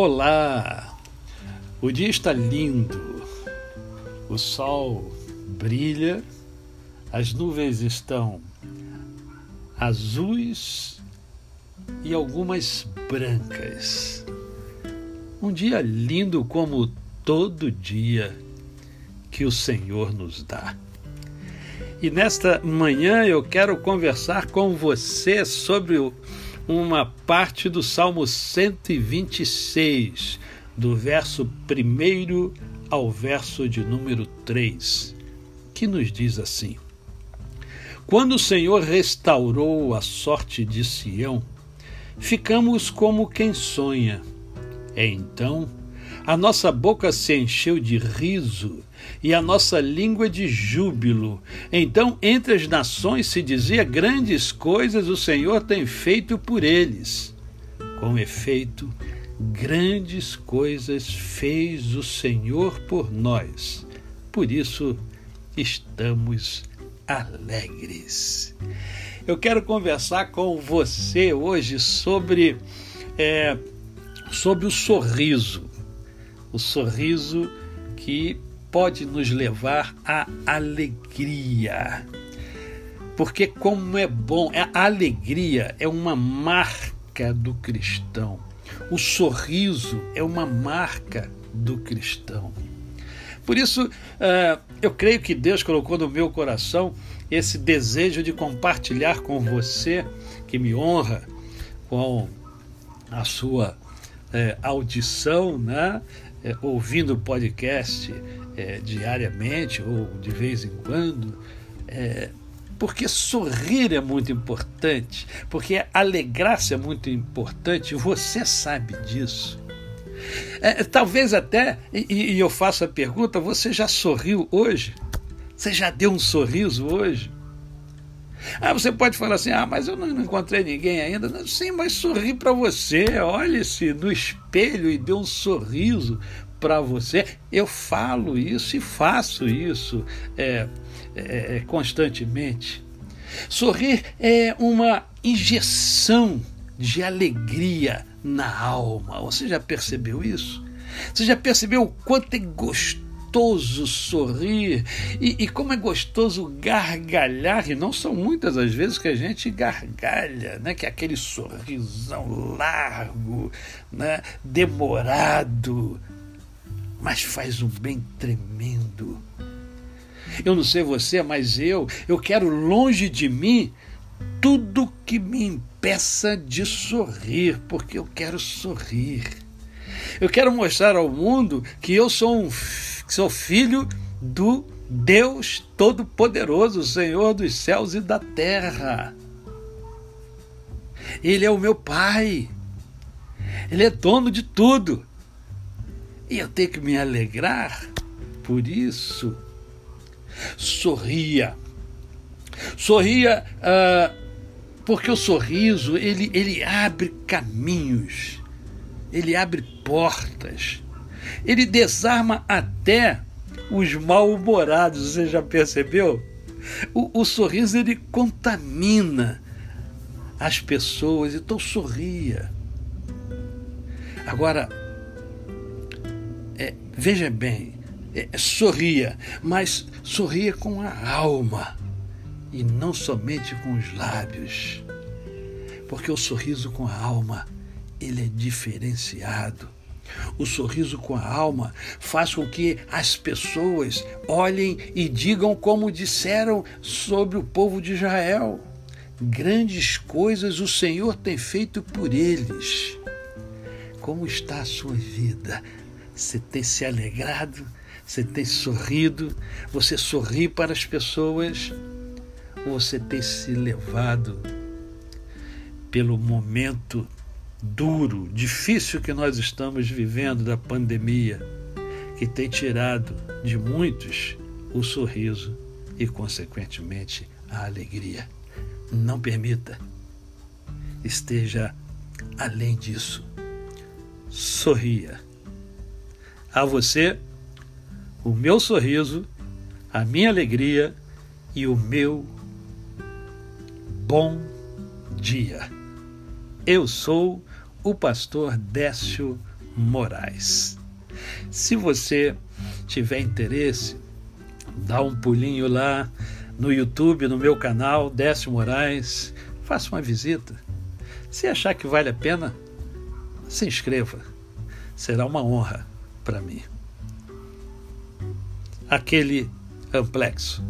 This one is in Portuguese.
Olá! O dia está lindo, o sol brilha, as nuvens estão azuis e algumas brancas. Um dia lindo como todo dia que o Senhor nos dá. E nesta manhã eu quero conversar com você sobre uma parte do Salmo 126, do verso 1 ao verso de número 3, que nos diz assim: Quando o Senhor restaurou a sorte de Sião, ficamos como quem sonha. É então a nossa boca se encheu de riso e a nossa língua de júbilo. Então, entre as nações se dizia: grandes coisas o Senhor tem feito por eles. Com efeito, grandes coisas fez o Senhor por nós. Por isso, estamos alegres. Eu quero conversar com você hoje sobre, é, sobre o sorriso o sorriso que pode nos levar à alegria. Porque como é bom, a alegria é uma marca do cristão. O sorriso é uma marca do cristão. Por isso, uh, eu creio que Deus colocou no meu coração esse desejo de compartilhar com você, que me honra com a sua é, audição, né? É, ouvindo o podcast é, diariamente ou de vez em quando, é, porque sorrir é muito importante, porque alegrar-se é muito importante, você sabe disso. É, talvez até, e, e eu faço a pergunta: você já sorriu hoje? Você já deu um sorriso hoje? Ah, você pode falar assim: ah, mas eu não encontrei ninguém ainda. Não, sim, mas sorri para você. Olhe-se no espelho e dê um sorriso para você. Eu falo isso e faço isso é, é, é, constantemente. Sorrir é uma injeção de alegria na alma. Você já percebeu isso? Você já percebeu o quanto é gostoso? Gostoso sorrir e, e, como é gostoso gargalhar, e não são muitas as vezes que a gente gargalha, né? que é aquele sorrisão largo, né? demorado, mas faz um bem tremendo. Eu não sei você, mas eu, eu quero longe de mim tudo que me impeça de sorrir, porque eu quero sorrir. Eu quero mostrar ao mundo que eu sou um sou filho do Deus Todo-Poderoso, Senhor dos céus e da terra. Ele é o meu Pai. Ele é dono de tudo. E eu tenho que me alegrar por isso. Sorria. Sorria uh, porque o sorriso ele, ele abre caminhos, ele abre portas ele desarma até os mal-humorados, você já percebeu? O, o, sorriso ele contamina as pessoas, então sorria. Agora, é, veja bem, é, sorria, mas sorria com a alma e não somente com os lábios, porque o sorriso com a alma ele é diferenciado. O sorriso com a alma faz com que as pessoas olhem e digam como disseram sobre o povo de Israel: grandes coisas o Senhor tem feito por eles. Como está a sua vida? Você tem se alegrado? Você tem sorrido? Você sorri para as pessoas? Ou você tem se levado pelo momento duro, difícil que nós estamos vivendo da pandemia, que tem tirado de muitos o sorriso e, consequentemente, a alegria. Não permita. Esteja além disso. Sorria. A você, o meu sorriso, a minha alegria e o meu bom dia. Eu sou o pastor Décio Moraes. Se você tiver interesse, dá um pulinho lá no YouTube, no meu canal, Décio Moraes, faça uma visita. Se achar que vale a pena, se inscreva. Será uma honra para mim. Aquele amplexo